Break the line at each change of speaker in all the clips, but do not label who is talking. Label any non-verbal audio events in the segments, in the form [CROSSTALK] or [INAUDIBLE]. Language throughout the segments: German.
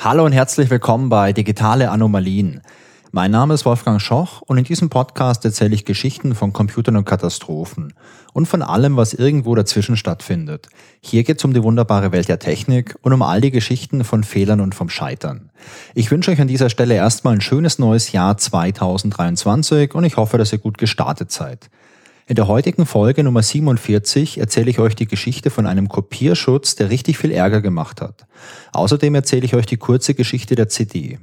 Hallo und herzlich willkommen bei Digitale Anomalien. Mein Name ist Wolfgang Schoch und in diesem Podcast erzähle ich Geschichten von Computern und Katastrophen und von allem, was irgendwo dazwischen stattfindet. Hier geht es um die wunderbare Welt der Technik und um all die Geschichten von Fehlern und vom Scheitern. Ich wünsche euch an dieser Stelle erstmal ein schönes neues Jahr 2023 und ich hoffe, dass ihr gut gestartet seid. In der heutigen Folge Nummer 47 erzähle ich euch die Geschichte von einem Kopierschutz, der richtig viel Ärger gemacht hat. Außerdem erzähle ich euch die kurze Geschichte der CD.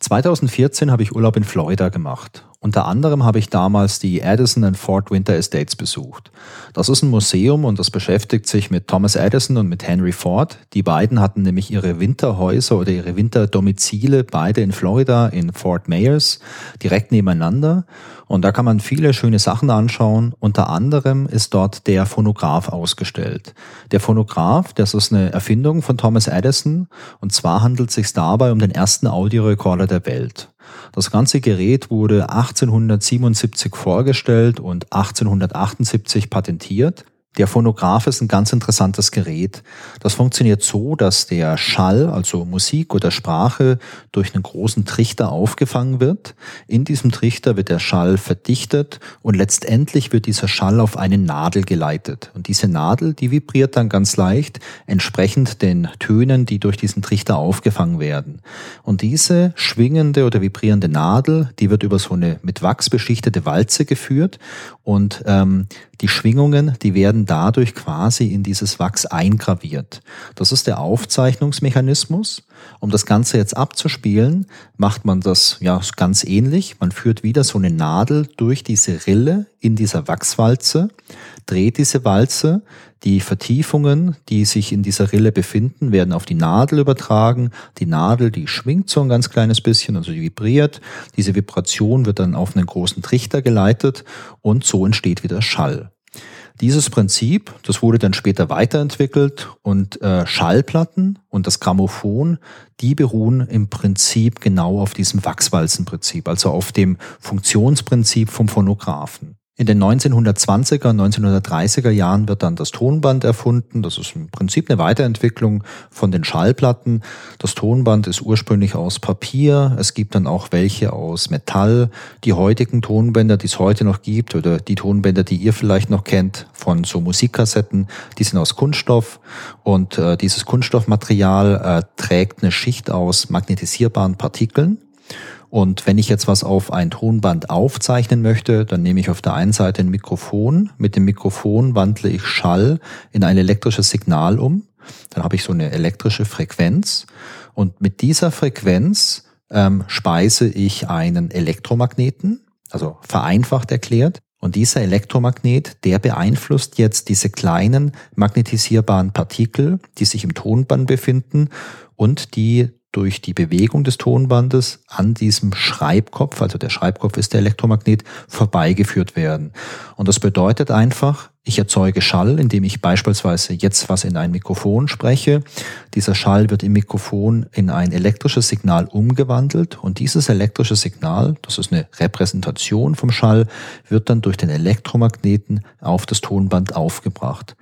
2014 habe ich Urlaub in Florida gemacht. Unter anderem habe ich damals die Edison and Fort Winter Estates besucht. Das ist ein Museum und das beschäftigt sich mit Thomas Edison und mit Henry Ford. Die beiden hatten nämlich ihre Winterhäuser oder ihre Winterdomizile beide in Florida in Fort Myers direkt nebeneinander. Und da kann man viele schöne Sachen anschauen. Unter anderem ist dort der Phonograph ausgestellt. Der Phonograph, das ist eine Erfindung von Thomas Edison. Und zwar handelt es sich dabei um den ersten Audiorekorder der Welt. Das ganze Gerät wurde 1877 vorgestellt und 1878 patentiert. Der Phonograph ist ein ganz interessantes Gerät. Das funktioniert so, dass der Schall, also Musik oder Sprache, durch einen großen Trichter aufgefangen wird. In diesem Trichter wird der Schall verdichtet und letztendlich wird dieser Schall auf eine Nadel geleitet. Und diese Nadel, die vibriert dann ganz leicht, entsprechend den Tönen, die durch diesen Trichter aufgefangen werden. Und diese schwingende oder vibrierende Nadel, die wird über so eine mit Wachs beschichtete Walze geführt und ähm, die Schwingungen, die werden dadurch quasi in dieses Wachs eingraviert. Das ist der Aufzeichnungsmechanismus. Um das Ganze jetzt abzuspielen, macht man das ja ganz ähnlich. Man führt wieder so eine Nadel durch diese Rille in dieser Wachswalze, dreht diese Walze, die Vertiefungen, die sich in dieser Rille befinden, werden auf die Nadel übertragen. Die Nadel, die schwingt so ein ganz kleines bisschen, also die vibriert. Diese Vibration wird dann auf einen großen Trichter geleitet und so entsteht wieder Schall. Dieses Prinzip, das wurde dann später weiterentwickelt und äh, Schallplatten und das Grammophon, die beruhen im Prinzip genau auf diesem Wachswalzenprinzip, also auf dem Funktionsprinzip vom Phonographen. In den 1920er, 1930er Jahren wird dann das Tonband erfunden. Das ist im Prinzip eine Weiterentwicklung von den Schallplatten. Das Tonband ist ursprünglich aus Papier. Es gibt dann auch welche aus Metall. Die heutigen Tonbänder, die es heute noch gibt, oder die Tonbänder, die ihr vielleicht noch kennt von so Musikkassetten, die sind aus Kunststoff. Und äh, dieses Kunststoffmaterial äh, trägt eine Schicht aus magnetisierbaren Partikeln. Und wenn ich jetzt was auf ein Tonband aufzeichnen möchte, dann nehme ich auf der einen Seite ein Mikrofon. Mit dem Mikrofon wandle ich Schall in ein elektrisches Signal um. Dann habe ich so eine elektrische Frequenz. Und mit dieser Frequenz ähm, speise ich einen Elektromagneten, also vereinfacht erklärt. Und dieser Elektromagnet, der beeinflusst jetzt diese kleinen magnetisierbaren Partikel, die sich im Tonband befinden und die durch die Bewegung des Tonbandes an diesem Schreibkopf, also der Schreibkopf ist der Elektromagnet, vorbeigeführt werden. Und das bedeutet einfach, ich erzeuge Schall, indem ich beispielsweise jetzt was in ein Mikrofon spreche. Dieser Schall wird im Mikrofon in ein elektrisches Signal umgewandelt und dieses elektrische Signal, das ist eine Repräsentation vom Schall, wird dann durch den Elektromagneten auf das Tonband aufgebracht.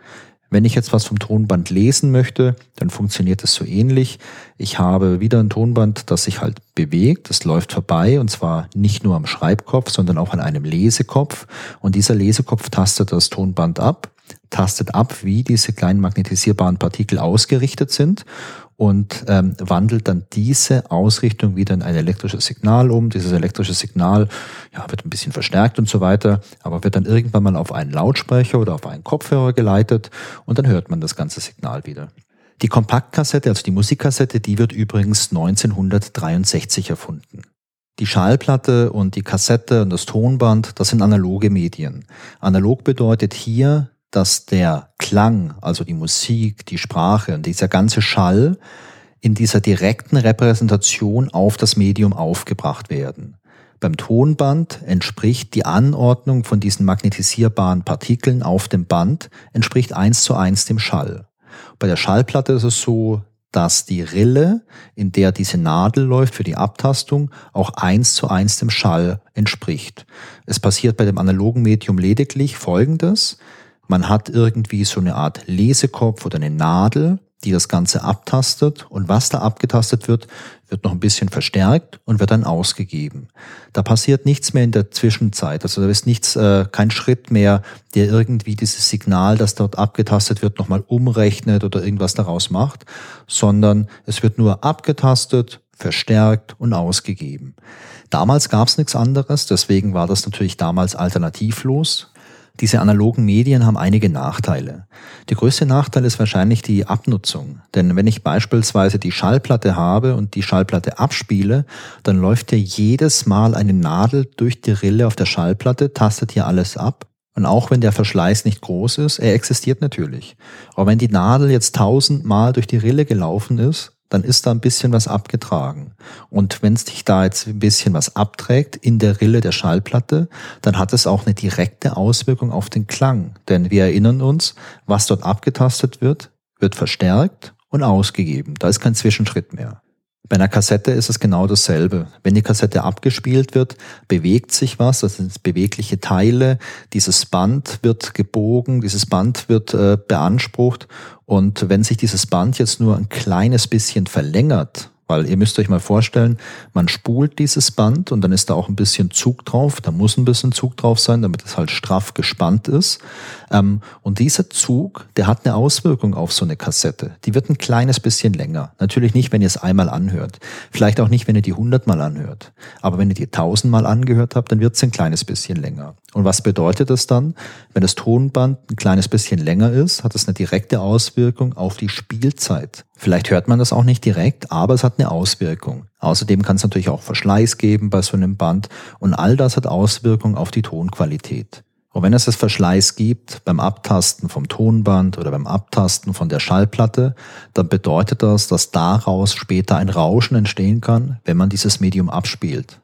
Wenn ich jetzt was vom Tonband lesen möchte, dann funktioniert es so ähnlich. Ich habe wieder ein Tonband, das sich halt bewegt. Das läuft vorbei und zwar nicht nur am Schreibkopf, sondern auch an einem Lesekopf. Und dieser Lesekopf tastet das Tonband ab, tastet ab, wie diese kleinen magnetisierbaren Partikel ausgerichtet sind und ähm, wandelt dann diese Ausrichtung wieder in ein elektrisches Signal um. Dieses elektrische Signal ja, wird ein bisschen verstärkt und so weiter, aber wird dann irgendwann mal auf einen Lautsprecher oder auf einen Kopfhörer geleitet und dann hört man das ganze Signal wieder. Die Kompaktkassette, also die Musikkassette, die wird übrigens 1963 erfunden. Die Schallplatte und die Kassette und das Tonband, das sind analoge Medien. Analog bedeutet hier, dass der Klang, also die Musik, die Sprache und dieser ganze Schall in dieser direkten Repräsentation auf das Medium aufgebracht werden. Beim Tonband entspricht die Anordnung von diesen magnetisierbaren Partikeln auf dem Band entspricht eins zu eins dem Schall. Bei der Schallplatte ist es so, dass die Rille, in der diese Nadel läuft für die Abtastung, auch eins zu eins dem Schall entspricht. Es passiert bei dem analogen Medium lediglich Folgendes. Man hat irgendwie so eine Art Lesekopf oder eine Nadel, die das Ganze abtastet und was da abgetastet wird, wird noch ein bisschen verstärkt und wird dann ausgegeben. Da passiert nichts mehr in der Zwischenzeit. Also da ist nichts, äh, kein Schritt mehr, der irgendwie dieses Signal, das dort abgetastet wird, nochmal umrechnet oder irgendwas daraus macht, sondern es wird nur abgetastet, verstärkt und ausgegeben. Damals gab es nichts anderes, deswegen war das natürlich damals alternativlos. Diese analogen Medien haben einige Nachteile. Der größte Nachteil ist wahrscheinlich die Abnutzung. Denn wenn ich beispielsweise die Schallplatte habe und die Schallplatte abspiele, dann läuft ja jedes Mal eine Nadel durch die Rille auf der Schallplatte, tastet hier alles ab. Und auch wenn der Verschleiß nicht groß ist, er existiert natürlich. Aber wenn die Nadel jetzt tausendmal durch die Rille gelaufen ist, dann ist da ein bisschen was abgetragen. Und wenn es dich da jetzt ein bisschen was abträgt in der Rille der Schallplatte, dann hat es auch eine direkte Auswirkung auf den Klang. Denn wir erinnern uns, was dort abgetastet wird, wird verstärkt und ausgegeben. Da ist kein Zwischenschritt mehr. Bei einer Kassette ist es genau dasselbe. Wenn die Kassette abgespielt wird, bewegt sich was, das sind bewegliche Teile, dieses Band wird gebogen, dieses Band wird äh, beansprucht und wenn sich dieses Band jetzt nur ein kleines bisschen verlängert, weil ihr müsst euch mal vorstellen, man spult dieses Band und dann ist da auch ein bisschen Zug drauf. Da muss ein bisschen Zug drauf sein, damit es halt straff gespannt ist. Ähm, und dieser Zug, der hat eine Auswirkung auf so eine Kassette. Die wird ein kleines bisschen länger. Natürlich nicht, wenn ihr es einmal anhört. Vielleicht auch nicht, wenn ihr die hundertmal anhört. Aber wenn ihr die tausendmal angehört habt, dann wird es ein kleines bisschen länger. Und was bedeutet das dann? Wenn das Tonband ein kleines bisschen länger ist, hat es eine direkte Auswirkung auf die Spielzeit. Vielleicht hört man das auch nicht direkt, aber es hat eine Auswirkung. Außerdem kann es natürlich auch Verschleiß geben bei so einem Band und all das hat Auswirkungen auf die Tonqualität. Und wenn es das Verschleiß gibt beim Abtasten vom Tonband oder beim Abtasten von der Schallplatte, dann bedeutet das, dass daraus später ein Rauschen entstehen kann, wenn man dieses Medium abspielt.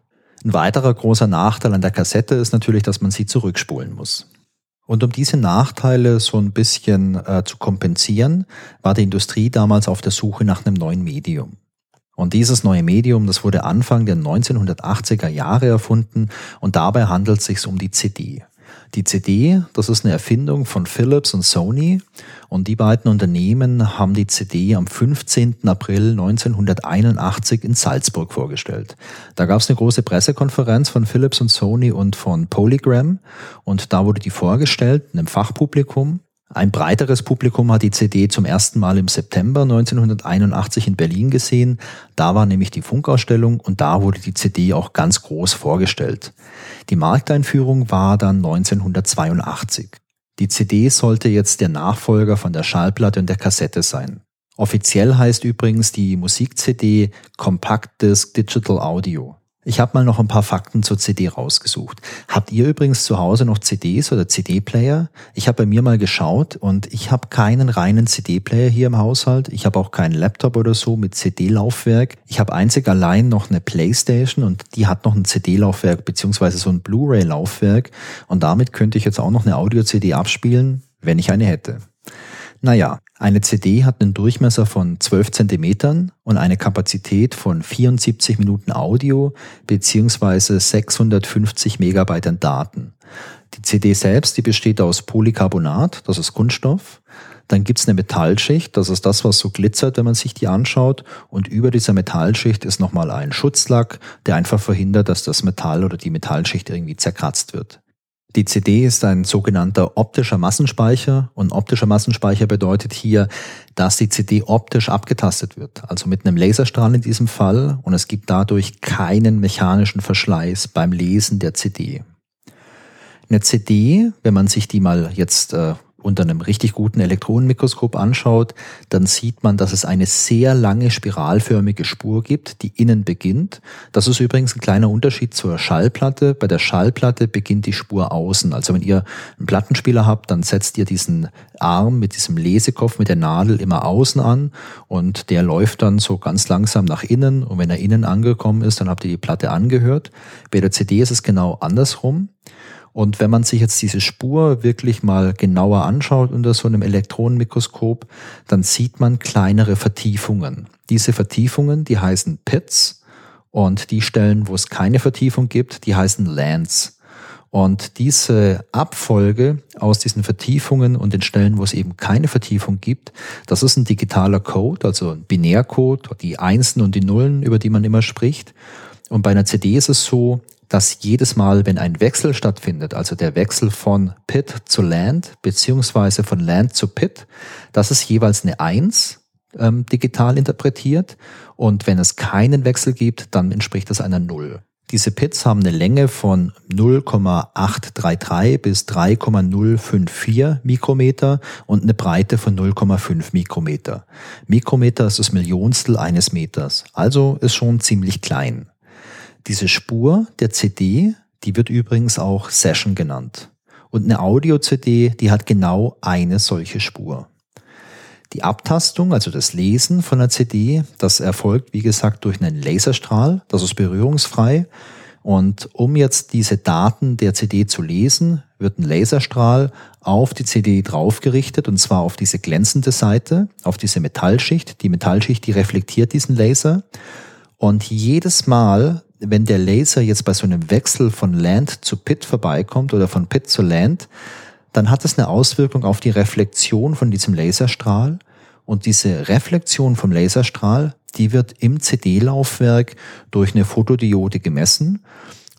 Ein weiterer großer Nachteil an der Kassette ist natürlich, dass man sie zurückspulen muss. Und um diese Nachteile so ein bisschen äh, zu kompensieren, war die Industrie damals auf der Suche nach einem neuen Medium. Und dieses neue Medium, das wurde Anfang der 1980er Jahre erfunden und dabei handelt es sich um die CD. Die CD, das ist eine Erfindung von Philips und Sony und die beiden Unternehmen haben die CD am 15. April 1981 in Salzburg vorgestellt. Da gab es eine große Pressekonferenz von Philips und Sony und von Polygram und da wurde die vorgestellt, einem Fachpublikum ein breiteres Publikum hat die CD zum ersten Mal im September 1981 in Berlin gesehen. Da war nämlich die Funkausstellung und da wurde die CD auch ganz groß vorgestellt. Die Markteinführung war dann 1982. Die CD sollte jetzt der Nachfolger von der Schallplatte und der Kassette sein. Offiziell heißt übrigens die Musik-CD Compact Disc Digital Audio. Ich habe mal noch ein paar Fakten zur CD rausgesucht. Habt ihr übrigens zu Hause noch CDs oder CD-Player? Ich habe bei mir mal geschaut und ich habe keinen reinen CD-Player hier im Haushalt. Ich habe auch keinen Laptop oder so mit CD-Laufwerk. Ich habe einzig allein noch eine Playstation und die hat noch ein CD-Laufwerk beziehungsweise so ein Blu-ray-Laufwerk und damit könnte ich jetzt auch noch eine Audio-CD abspielen, wenn ich eine hätte. Naja, eine CD hat einen Durchmesser von 12 Zentimetern und eine Kapazität von 74 Minuten Audio beziehungsweise 650 Megabyte an Daten. Die CD selbst, die besteht aus Polycarbonat, das ist Kunststoff. Dann gibt's eine Metallschicht, das ist das, was so glitzert, wenn man sich die anschaut. Und über dieser Metallschicht ist nochmal ein Schutzlack, der einfach verhindert, dass das Metall oder die Metallschicht irgendwie zerkratzt wird. Die CD ist ein sogenannter optischer Massenspeicher und optischer Massenspeicher bedeutet hier, dass die CD optisch abgetastet wird, also mit einem Laserstrahl in diesem Fall und es gibt dadurch keinen mechanischen Verschleiß beim Lesen der CD. Eine CD, wenn man sich die mal jetzt äh, unter einem richtig guten Elektronenmikroskop anschaut, dann sieht man, dass es eine sehr lange spiralförmige Spur gibt, die innen beginnt. Das ist übrigens ein kleiner Unterschied zur Schallplatte. Bei der Schallplatte beginnt die Spur außen. Also wenn ihr einen Plattenspieler habt, dann setzt ihr diesen Arm mit diesem Lesekopf, mit der Nadel immer außen an und der läuft dann so ganz langsam nach innen und wenn er innen angekommen ist, dann habt ihr die Platte angehört. Bei der CD ist es genau andersrum. Und wenn man sich jetzt diese Spur wirklich mal genauer anschaut unter so einem Elektronenmikroskop, dann sieht man kleinere Vertiefungen. Diese Vertiefungen, die heißen Pits und die Stellen, wo es keine Vertiefung gibt, die heißen Lands. Und diese Abfolge aus diesen Vertiefungen und den Stellen, wo es eben keine Vertiefung gibt, das ist ein digitaler Code, also ein Binärcode, die Einsen und die Nullen, über die man immer spricht. Und bei einer CD ist es so, dass jedes Mal, wenn ein Wechsel stattfindet, also der Wechsel von Pit zu Land, beziehungsweise von Land zu Pit, das ist jeweils eine Eins ähm, digital interpretiert. Und wenn es keinen Wechsel gibt, dann entspricht das einer Null. Diese Pits haben eine Länge von 0,833 bis 3,054 Mikrometer und eine Breite von 0,5 Mikrometer. Mikrometer ist das Millionstel eines Meters, also ist schon ziemlich klein. Diese Spur der CD, die wird übrigens auch Session genannt. Und eine Audio-CD, die hat genau eine solche Spur. Die Abtastung, also das Lesen von der CD, das erfolgt, wie gesagt, durch einen Laserstrahl. Das ist berührungsfrei. Und um jetzt diese Daten der CD zu lesen, wird ein Laserstrahl auf die CD draufgerichtet und zwar auf diese glänzende Seite, auf diese Metallschicht. Die Metallschicht, die reflektiert diesen Laser. Und jedes Mal, wenn der Laser jetzt bei so einem Wechsel von Land zu Pit vorbeikommt oder von Pit zu Land, dann hat es eine Auswirkung auf die Reflexion von diesem Laserstrahl. Und diese Reflexion vom Laserstrahl, die wird im CD-Laufwerk durch eine Fotodiode gemessen.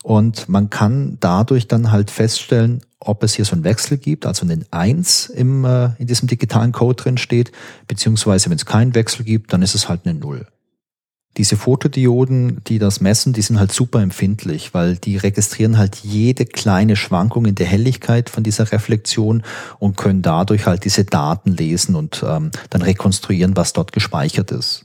Und man kann dadurch dann halt feststellen, ob es hier so einen Wechsel gibt, also einen 1 im, äh, in diesem digitalen Code drin steht, beziehungsweise wenn es keinen Wechsel gibt, dann ist es halt eine 0. Diese Fotodioden, die das messen, die sind halt super empfindlich, weil die registrieren halt jede kleine Schwankung in der Helligkeit von dieser Reflexion und können dadurch halt diese Daten lesen und ähm, dann rekonstruieren, was dort gespeichert ist.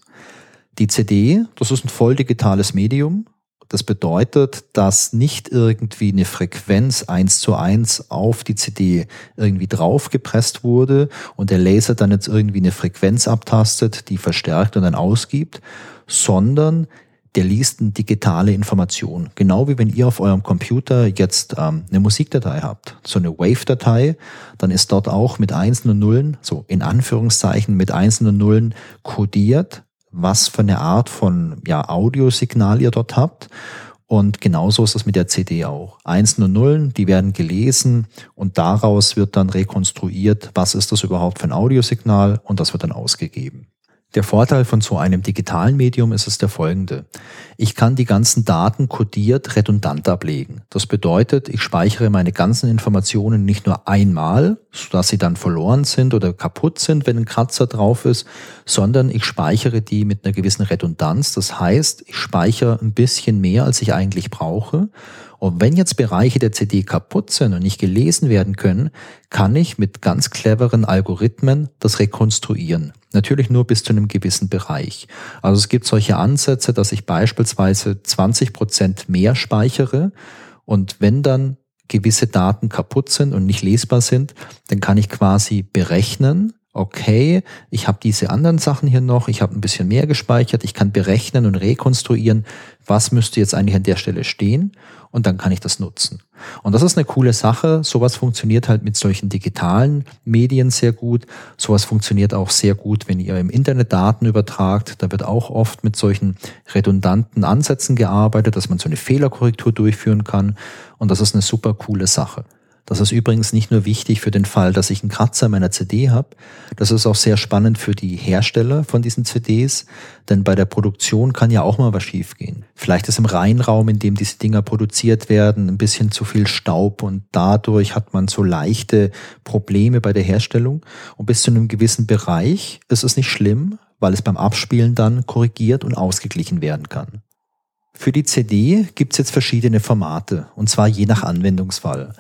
Die CD, das ist ein voll digitales Medium. Das bedeutet, dass nicht irgendwie eine Frequenz eins zu eins auf die CD irgendwie draufgepresst wurde und der Laser dann jetzt irgendwie eine Frequenz abtastet, die verstärkt und dann ausgibt, sondern der liest eine digitale Information. Genau wie wenn ihr auf eurem Computer jetzt ähm, eine Musikdatei habt, so eine Wave-Datei, dann ist dort auch mit Einsen und Nullen, so in Anführungszeichen mit Einsen und Nullen kodiert, was für eine Art von ja, Audiosignal ihr dort habt. Und genauso ist das mit der CD auch. Einsen und Nullen, die werden gelesen und daraus wird dann rekonstruiert, was ist das überhaupt für ein Audiosignal und das wird dann ausgegeben. Der Vorteil von so einem digitalen Medium ist es der folgende. Ich kann die ganzen Daten kodiert redundant ablegen. Das bedeutet, ich speichere meine ganzen Informationen nicht nur einmal, sodass sie dann verloren sind oder kaputt sind, wenn ein Kratzer drauf ist, sondern ich speichere die mit einer gewissen Redundanz. Das heißt, ich speichere ein bisschen mehr, als ich eigentlich brauche und wenn jetzt Bereiche der CD kaputt sind und nicht gelesen werden können, kann ich mit ganz cleveren Algorithmen das rekonstruieren. Natürlich nur bis zu einem gewissen Bereich. Also es gibt solche Ansätze, dass ich beispielsweise 20 Prozent mehr speichere und wenn dann gewisse Daten kaputt sind und nicht lesbar sind, dann kann ich quasi berechnen, okay, ich habe diese anderen Sachen hier noch, ich habe ein bisschen mehr gespeichert, ich kann berechnen und rekonstruieren, was müsste jetzt eigentlich an der Stelle stehen und dann kann ich das nutzen. Und das ist eine coole Sache. Sowas funktioniert halt mit solchen digitalen Medien sehr gut. Sowas funktioniert auch sehr gut, wenn ihr im Internet Daten übertragt. Da wird auch oft mit solchen redundanten Ansätzen gearbeitet, dass man so eine Fehlerkorrektur durchführen kann. Und das ist eine super coole Sache. Das ist übrigens nicht nur wichtig für den Fall, dass ich einen Kratzer meiner CD habe, das ist auch sehr spannend für die Hersteller von diesen CDs, denn bei der Produktion kann ja auch mal was schiefgehen. Vielleicht ist im Reinraum, in dem diese Dinger produziert werden, ein bisschen zu viel Staub und dadurch hat man so leichte Probleme bei der Herstellung. Und bis zu einem gewissen Bereich ist es nicht schlimm, weil es beim Abspielen dann korrigiert und ausgeglichen werden kann. Für die CD gibt's jetzt verschiedene Formate, und zwar je nach Anwendungsfall.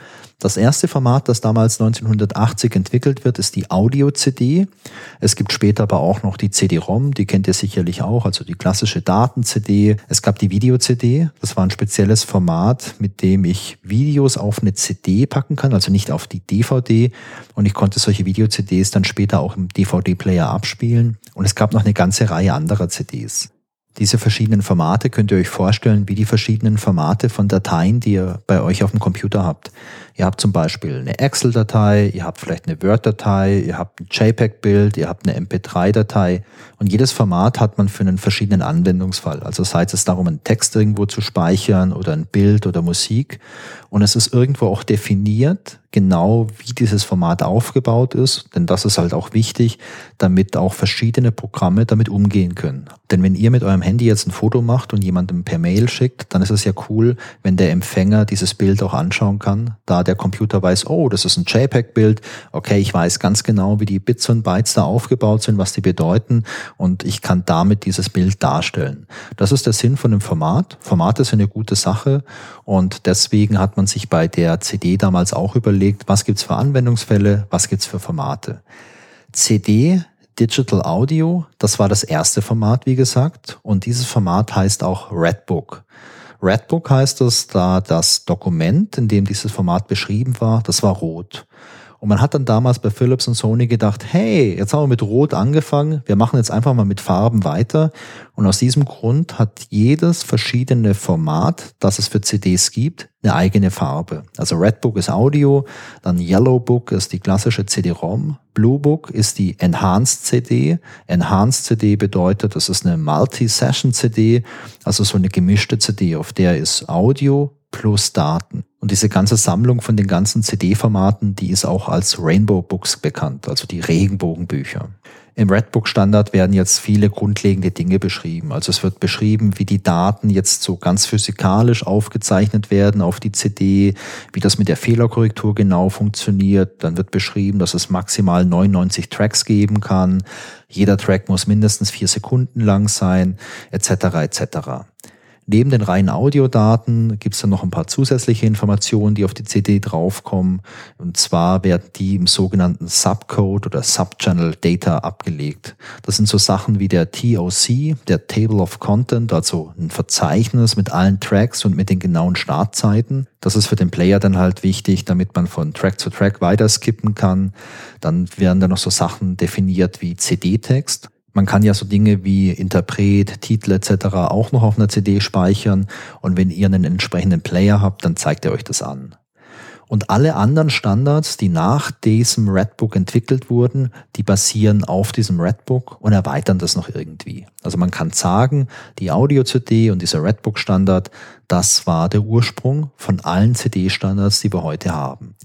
Das erste Format, das damals 1980 entwickelt wird, ist die Audio-CD. Es gibt später aber auch noch die CD-ROM, die kennt ihr sicherlich auch, also die klassische Daten-CD. Es gab die Video-CD, das war ein spezielles Format, mit dem ich Videos auf eine CD packen kann, also nicht auf die DVD. Und ich konnte solche Video-CDs dann später auch im DVD-Player abspielen. Und es gab noch eine ganze Reihe anderer CDs. Diese verschiedenen Formate könnt ihr euch vorstellen wie die verschiedenen Formate von Dateien, die ihr bei euch auf dem Computer habt. Ihr habt zum Beispiel eine Excel-Datei, ihr habt vielleicht eine Word-Datei, ihr habt ein JPEG-Bild, ihr habt eine MP3-Datei und jedes Format hat man für einen verschiedenen Anwendungsfall. Also sei es darum, einen Text irgendwo zu speichern oder ein Bild oder Musik und es ist irgendwo auch definiert, genau wie dieses Format aufgebaut ist, denn das ist halt auch wichtig, damit auch verschiedene Programme damit umgehen können. Denn wenn ihr mit eurem Handy jetzt ein Foto macht und jemandem per Mail schickt, dann ist es ja cool, wenn der Empfänger dieses Bild auch anschauen kann, da der Computer weiß, oh, das ist ein JPEG-Bild, okay, ich weiß ganz genau, wie die Bits und Bytes da aufgebaut sind, was die bedeuten und ich kann damit dieses Bild darstellen. Das ist der Sinn von dem Format. Formate sind eine gute Sache und deswegen hat man sich bei der CD damals auch überlegt, was gibt's für Anwendungsfälle, was gibt's für Formate. CD Digital Audio, das war das erste Format, wie gesagt, und dieses Format heißt auch Redbook. Redbook heißt es, da das Dokument, in dem dieses Format beschrieben war, das war rot. Und man hat dann damals bei Philips und Sony gedacht, hey, jetzt haben wir mit Rot angefangen, wir machen jetzt einfach mal mit Farben weiter. Und aus diesem Grund hat jedes verschiedene Format, das es für CDs gibt, eine eigene Farbe. Also Redbook ist Audio, dann Yellowbook ist die klassische CD-ROM, Bluebook ist die Enhanced CD. Enhanced CD bedeutet, das ist eine Multi-Session-CD, also so eine gemischte CD, auf der ist Audio, plus Daten. Und diese ganze Sammlung von den ganzen CD-Formaten, die ist auch als Rainbow Books bekannt, also die Regenbogenbücher. Im Redbook Standard werden jetzt viele grundlegende Dinge beschrieben. Also es wird beschrieben, wie die Daten jetzt so ganz physikalisch aufgezeichnet werden auf die CD, wie das mit der Fehlerkorrektur genau funktioniert. Dann wird beschrieben, dass es maximal 99 Tracks geben kann. Jeder Track muss mindestens vier Sekunden lang sein, etc. etc. Neben den reinen Audiodaten gibt es dann noch ein paar zusätzliche Informationen, die auf die CD draufkommen. Und zwar werden die im sogenannten Subcode oder Subchannel Data abgelegt. Das sind so Sachen wie der TOC, der Table of Content, also ein Verzeichnis mit allen Tracks und mit den genauen Startzeiten. Das ist für den Player dann halt wichtig, damit man von Track zu Track weiter skippen kann. Dann werden da noch so Sachen definiert wie CD-Text. Man kann ja so Dinge wie Interpret, Titel etc. auch noch auf einer CD speichern und wenn ihr einen entsprechenden Player habt, dann zeigt er euch das an. Und alle anderen Standards, die nach diesem Redbook entwickelt wurden, die basieren auf diesem Redbook und erweitern das noch irgendwie. Also man kann sagen, die Audio-CD und dieser Redbook-Standard, das war der Ursprung von allen CD-Standards, die wir heute haben.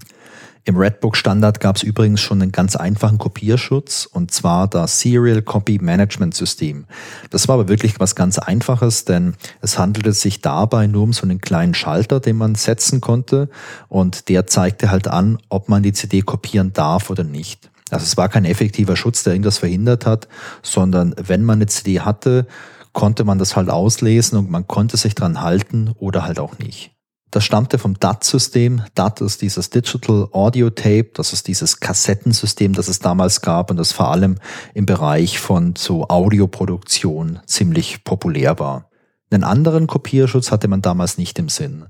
Im Redbook Standard gab es übrigens schon einen ganz einfachen Kopierschutz und zwar das Serial Copy Management System. Das war aber wirklich was ganz Einfaches, denn es handelte sich dabei nur um so einen kleinen Schalter, den man setzen konnte und der zeigte halt an, ob man die CD kopieren darf oder nicht. Also es war kein effektiver Schutz, der irgendwas verhindert hat, sondern wenn man eine CD hatte, konnte man das halt auslesen und man konnte sich dran halten oder halt auch nicht. Das stammte vom DAT-System. DAT ist dieses Digital Audio Tape. Das ist dieses Kassettensystem, das es damals gab und das vor allem im Bereich von so Audioproduktion ziemlich populär war. Einen anderen Kopierschutz hatte man damals nicht im Sinn.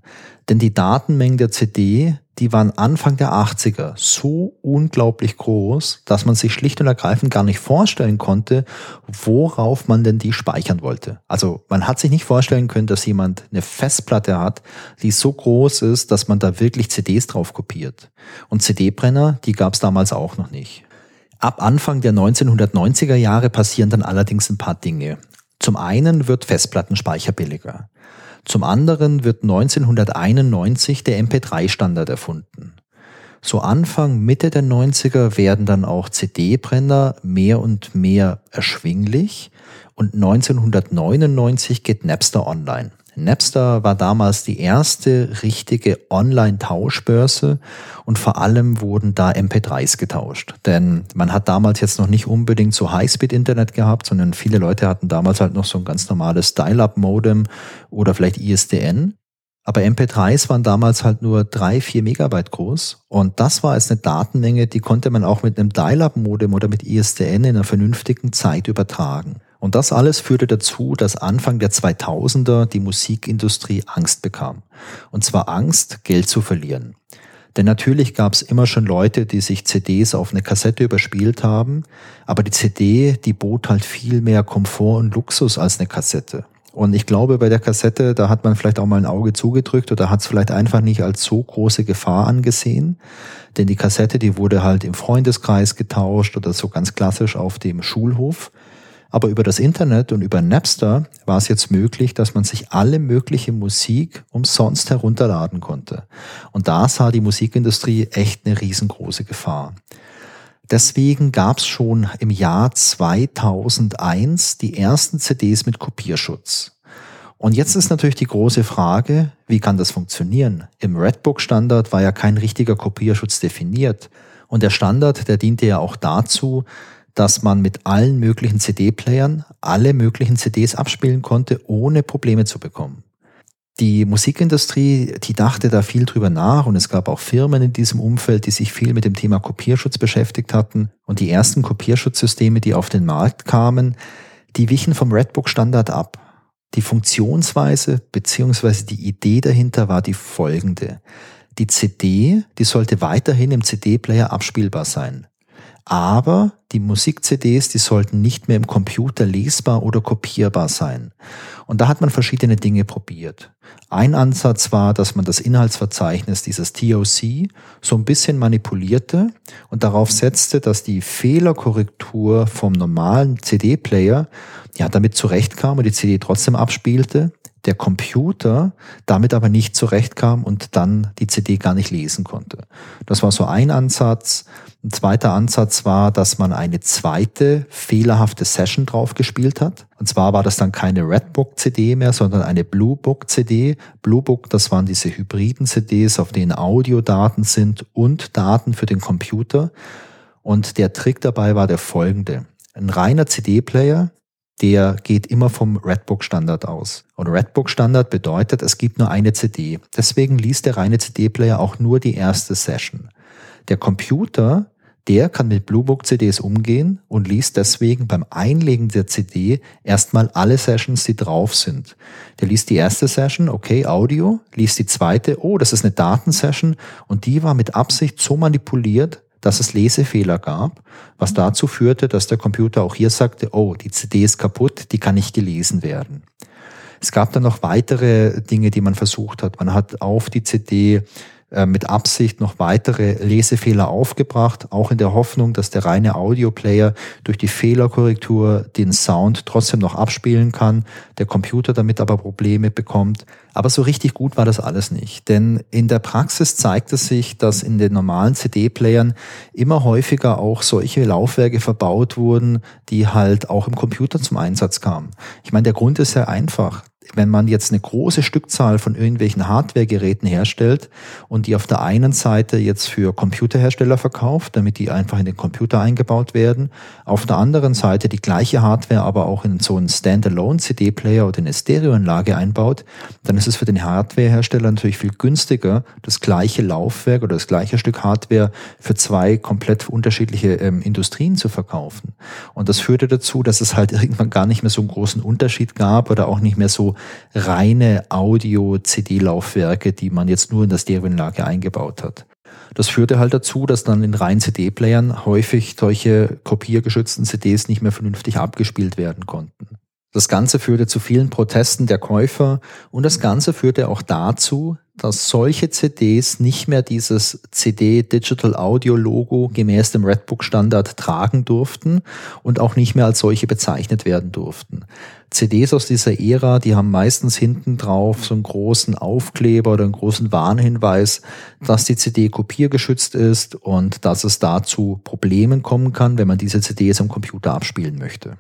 Denn die Datenmengen der CD, die waren Anfang der 80er so unglaublich groß, dass man sich schlicht und ergreifend gar nicht vorstellen konnte, worauf man denn die speichern wollte. Also man hat sich nicht vorstellen können, dass jemand eine Festplatte hat, die so groß ist, dass man da wirklich CDs drauf kopiert. Und CD-Brenner, die gab es damals auch noch nicht. Ab Anfang der 1990er Jahre passieren dann allerdings ein paar Dinge. Zum einen wird Festplattenspeicher billiger. Zum anderen wird 1991 der MP3-Standard erfunden. So Anfang, Mitte der 90er werden dann auch CD-Brenner mehr und mehr erschwinglich und 1999 geht Napster online. Napster war damals die erste richtige Online-Tauschbörse und vor allem wurden da MP3s getauscht. Denn man hat damals jetzt noch nicht unbedingt so Highspeed-Internet gehabt, sondern viele Leute hatten damals halt noch so ein ganz normales Dial-Up-Modem oder vielleicht ISDN. Aber MP3s waren damals halt nur drei, vier Megabyte groß. Und das war als eine Datenmenge, die konnte man auch mit einem Dial-Up-Modem oder mit ISDN in einer vernünftigen Zeit übertragen. Und das alles führte dazu, dass Anfang der 2000er die Musikindustrie Angst bekam. Und zwar Angst, Geld zu verlieren. Denn natürlich gab es immer schon Leute, die sich CDs auf eine Kassette überspielt haben, aber die CD, die bot halt viel mehr Komfort und Luxus als eine Kassette. Und ich glaube, bei der Kassette, da hat man vielleicht auch mal ein Auge zugedrückt oder hat es vielleicht einfach nicht als so große Gefahr angesehen. Denn die Kassette, die wurde halt im Freundeskreis getauscht oder so ganz klassisch auf dem Schulhof. Aber über das Internet und über Napster war es jetzt möglich, dass man sich alle mögliche Musik umsonst herunterladen konnte. Und da sah die Musikindustrie echt eine riesengroße Gefahr. Deswegen gab es schon im Jahr 2001 die ersten CDs mit Kopierschutz. Und jetzt ist natürlich die große Frage, wie kann das funktionieren? Im Redbook-Standard war ja kein richtiger Kopierschutz definiert. Und der Standard, der diente ja auch dazu, dass man mit allen möglichen CD-Playern alle möglichen CDs abspielen konnte, ohne Probleme zu bekommen. Die Musikindustrie, die dachte da viel drüber nach und es gab auch Firmen in diesem Umfeld, die sich viel mit dem Thema Kopierschutz beschäftigt hatten. Und die ersten Kopierschutzsysteme, die auf den Markt kamen, die wichen vom Redbook-Standard ab. Die Funktionsweise bzw. die Idee dahinter war die folgende. Die CD, die sollte weiterhin im CD-Player abspielbar sein. Aber die Musik-CDs, die sollten nicht mehr im Computer lesbar oder kopierbar sein. Und da hat man verschiedene Dinge probiert. Ein Ansatz war, dass man das Inhaltsverzeichnis dieses TOC so ein bisschen manipulierte und darauf setzte, dass die Fehlerkorrektur vom normalen CD-Player ja damit zurechtkam und die CD trotzdem abspielte, der Computer damit aber nicht zurechtkam und dann die CD gar nicht lesen konnte. Das war so ein Ansatz. Ein zweiter Ansatz war, dass man eine zweite fehlerhafte Session drauf gespielt hat. Und zwar war das dann keine Redbook CD mehr, sondern eine Bluebook CD. Bluebook, das waren diese hybriden CDs, auf denen Audiodaten sind und Daten für den Computer. Und der Trick dabei war der folgende. Ein reiner CD-Player, der geht immer vom Redbook-Standard aus. Und Redbook-Standard bedeutet, es gibt nur eine CD. Deswegen liest der reine CD-Player auch nur die erste Session. Der Computer, der kann mit Bluebook-CDs umgehen und liest deswegen beim Einlegen der CD erstmal alle Sessions, die drauf sind. Der liest die erste Session, okay, Audio, liest die zweite, oh, das ist eine Datensession und die war mit Absicht so manipuliert, dass es Lesefehler gab, was dazu führte, dass der Computer auch hier sagte, oh, die CD ist kaputt, die kann nicht gelesen werden. Es gab dann noch weitere Dinge, die man versucht hat. Man hat auf die CD mit Absicht noch weitere Lesefehler aufgebracht, auch in der Hoffnung, dass der reine Audioplayer durch die Fehlerkorrektur den Sound trotzdem noch abspielen kann, der Computer damit aber Probleme bekommt. Aber so richtig gut war das alles nicht. Denn in der Praxis zeigte sich, dass in den normalen CD-Playern immer häufiger auch solche Laufwerke verbaut wurden, die halt auch im Computer zum Einsatz kamen. Ich meine, der Grund ist sehr einfach wenn man jetzt eine große Stückzahl von irgendwelchen Hardware-Geräten herstellt und die auf der einen Seite jetzt für Computerhersteller verkauft, damit die einfach in den Computer eingebaut werden, auf der anderen Seite die gleiche Hardware aber auch in so einen Standalone-CD-Player oder eine Stereoanlage einbaut, dann ist es für den Hardware-Hersteller natürlich viel günstiger, das gleiche Laufwerk oder das gleiche Stück Hardware für zwei komplett unterschiedliche ähm, Industrien zu verkaufen. Und das führte dazu, dass es halt [LAUGHS] irgendwann gar nicht mehr so einen großen Unterschied gab oder auch nicht mehr so reine Audio-CD-Laufwerke, die man jetzt nur in der Stereoanlage eingebaut hat. Das führte halt dazu, dass dann in reinen CD-Playern häufig solche kopiergeschützten CDs nicht mehr vernünftig abgespielt werden konnten. Das Ganze führte zu vielen Protesten der Käufer und das Ganze führte auch dazu, dass solche CDs nicht mehr dieses CD Digital Audio Logo gemäß dem Redbook Standard tragen durften und auch nicht mehr als solche bezeichnet werden durften. CDs aus dieser Ära, die haben meistens hinten drauf so einen großen Aufkleber oder einen großen Warnhinweis, dass die CD kopiergeschützt ist und dass es dazu Problemen kommen kann, wenn man diese CDs am Computer abspielen möchte.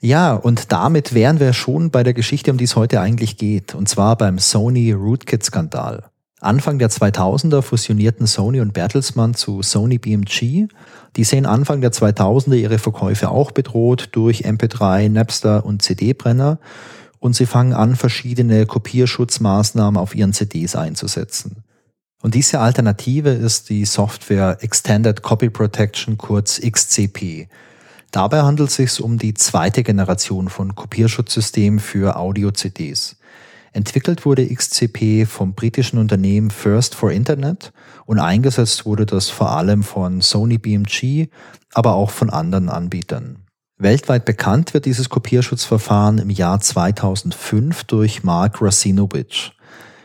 Ja, und damit wären wir schon bei der Geschichte, um die es heute eigentlich geht, und zwar beim Sony Rootkit-Skandal. Anfang der 2000er fusionierten Sony und Bertelsmann zu Sony BMG. Die sehen Anfang der 2000er ihre Verkäufe auch bedroht durch MP3, Napster und CD-Brenner und sie fangen an, verschiedene Kopierschutzmaßnahmen auf ihren CDs einzusetzen. Und diese Alternative ist die Software Extended Copy Protection, kurz XCP. Dabei handelt es sich um die zweite Generation von Kopierschutzsystemen für Audio-CDs. Entwickelt wurde XCP vom britischen Unternehmen First for Internet und eingesetzt wurde das vor allem von Sony BMG, aber auch von anderen Anbietern. Weltweit bekannt wird dieses Kopierschutzverfahren im Jahr 2005 durch Mark Rasinowitsch.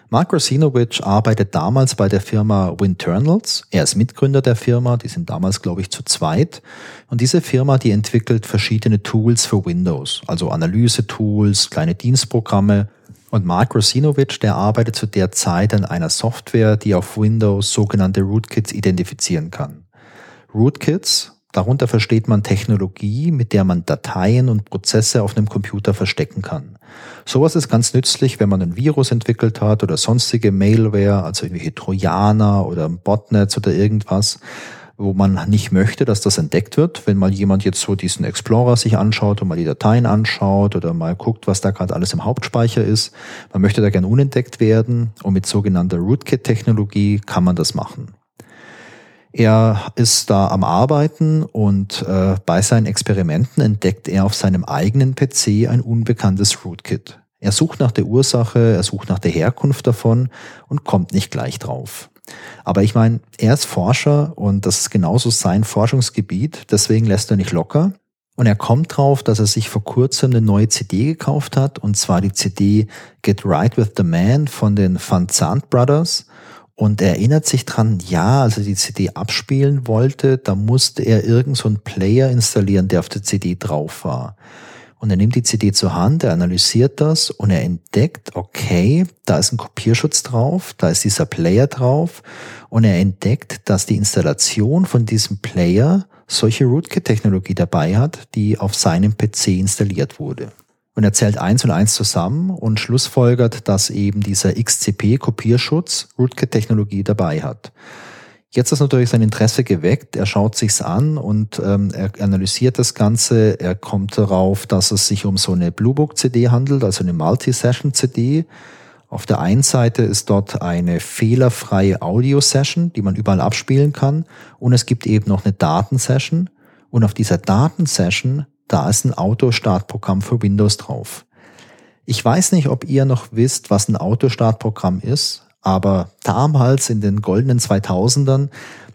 Mark Rasinowitsch arbeitet damals bei der Firma Winternals. Er ist Mitgründer der Firma, die sind damals, glaube ich, zu zweit. Und diese Firma, die entwickelt verschiedene Tools für Windows, also Analyse-Tools, kleine Dienstprogramme und Mark Rosinovich, der arbeitet zu der Zeit an einer Software, die auf Windows sogenannte Rootkits identifizieren kann. Rootkits, darunter versteht man Technologie, mit der man Dateien und Prozesse auf einem Computer verstecken kann. Sowas ist ganz nützlich, wenn man ein Virus entwickelt hat oder sonstige Mailware, also irgendwelche Trojaner oder Botnets oder irgendwas wo man nicht möchte, dass das entdeckt wird. Wenn mal jemand jetzt so diesen Explorer sich anschaut und mal die Dateien anschaut oder mal guckt, was da gerade alles im Hauptspeicher ist, man möchte da gern unentdeckt werden und mit sogenannter Rootkit-Technologie kann man das machen. Er ist da am Arbeiten und äh, bei seinen Experimenten entdeckt er auf seinem eigenen PC ein unbekanntes Rootkit. Er sucht nach der Ursache, er sucht nach der Herkunft davon und kommt nicht gleich drauf. Aber ich meine, er ist Forscher und das ist genauso sein Forschungsgebiet, deswegen lässt er nicht locker. Und er kommt drauf, dass er sich vor kurzem eine neue CD gekauft hat, und zwar die CD Get Right with the Man von den Van Zandt Brothers. Und er erinnert sich dran, ja, als er die CD abspielen wollte, da musste er irgend so einen Player installieren, der auf der CD drauf war. Und er nimmt die CD zur Hand, er analysiert das und er entdeckt, okay, da ist ein Kopierschutz drauf, da ist dieser Player drauf und er entdeckt, dass die Installation von diesem Player solche Rootkit-Technologie dabei hat, die auf seinem PC installiert wurde. Und er zählt eins und eins zusammen und schlussfolgert, dass eben dieser XCP-Kopierschutz Rootkit-Technologie dabei hat. Jetzt ist natürlich sein Interesse geweckt. Er schaut sich's an und ähm, er analysiert das Ganze. Er kommt darauf, dass es sich um so eine Bluebook CD handelt, also eine Multi-Session CD. Auf der einen Seite ist dort eine fehlerfreie Audio-Session, die man überall abspielen kann. Und es gibt eben noch eine Datensession. Und auf dieser Datensession, da ist ein Autostartprogramm für Windows drauf. Ich weiß nicht, ob ihr noch wisst, was ein Autostartprogramm ist. Aber damals in den goldenen 2000ern,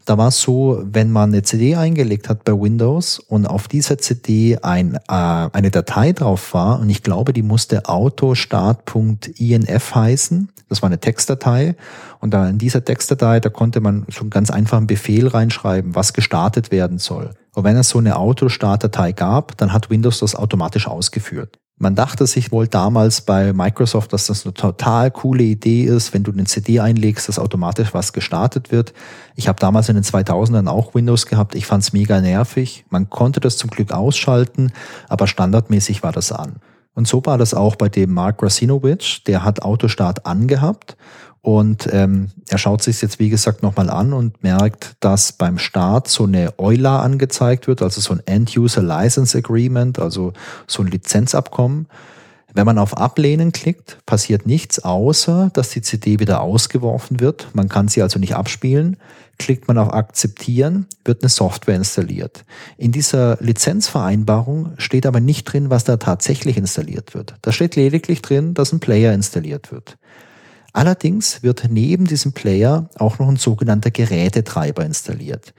da war es so, wenn man eine CD eingelegt hat bei Windows und auf dieser CD ein, äh, eine Datei drauf war, und ich glaube, die musste autostart.inf heißen, das war eine Textdatei, und da in dieser Textdatei, da konnte man so einen ganz einfachen Befehl reinschreiben, was gestartet werden soll. Und wenn es so eine Autostartdatei gab, dann hat Windows das automatisch ausgeführt. Man dachte sich wohl damals bei Microsoft, dass das eine total coole Idee ist, wenn du eine CD einlegst, dass automatisch was gestartet wird. Ich habe damals in den 2000ern auch Windows gehabt. Ich fand es mega nervig. Man konnte das zum Glück ausschalten, aber standardmäßig war das an. Und so war das auch bei dem Mark Rasinowitsch. Der hat Autostart angehabt und ähm, er schaut sich jetzt, wie gesagt, nochmal an und merkt, dass beim Start so eine EULA angezeigt wird, also so ein End-User License Agreement, also so ein Lizenzabkommen. Wenn man auf Ablehnen klickt, passiert nichts, außer dass die CD wieder ausgeworfen wird. Man kann sie also nicht abspielen. Klickt man auf Akzeptieren, wird eine Software installiert. In dieser Lizenzvereinbarung steht aber nicht drin, was da tatsächlich installiert wird. Da steht lediglich drin, dass ein Player installiert wird. Allerdings wird neben diesem Player auch noch ein sogenannter Gerätetreiber installiert.